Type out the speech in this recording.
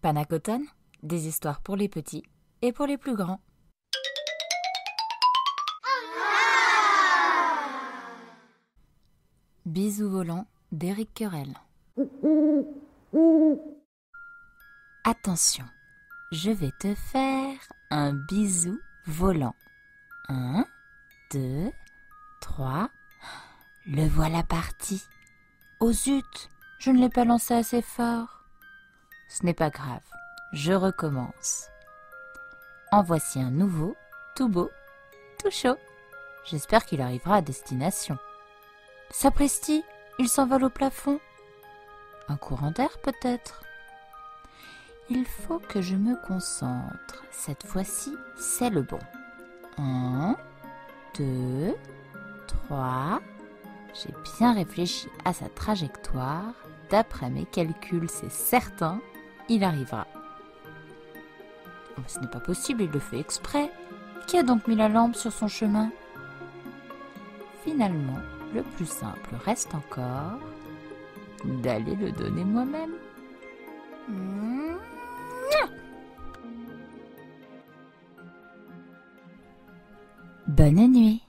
Panacotone, des histoires pour les petits et pour les plus grands. Bisous volants d'Éric Querel. Attention, je vais te faire un bisou volant. Un, deux, trois. Le voilà parti. Oh zut, je ne l'ai pas lancé assez fort. Ce n'est pas grave, je recommence. En voici un nouveau, tout beau, tout chaud. J'espère qu'il arrivera à destination. Sapristi, il s'envole au plafond. Un courant d'air peut-être. Il faut que je me concentre. Cette fois-ci, c'est le bon. Un, deux, trois. J'ai bien réfléchi à sa trajectoire. D'après mes calculs, c'est certain, il arrivera. Ce n'est pas possible, il le fait exprès. Qui a donc mis la lampe sur son chemin? Finalement, le plus simple reste encore d'aller le donner moi-même. Bonne nuit.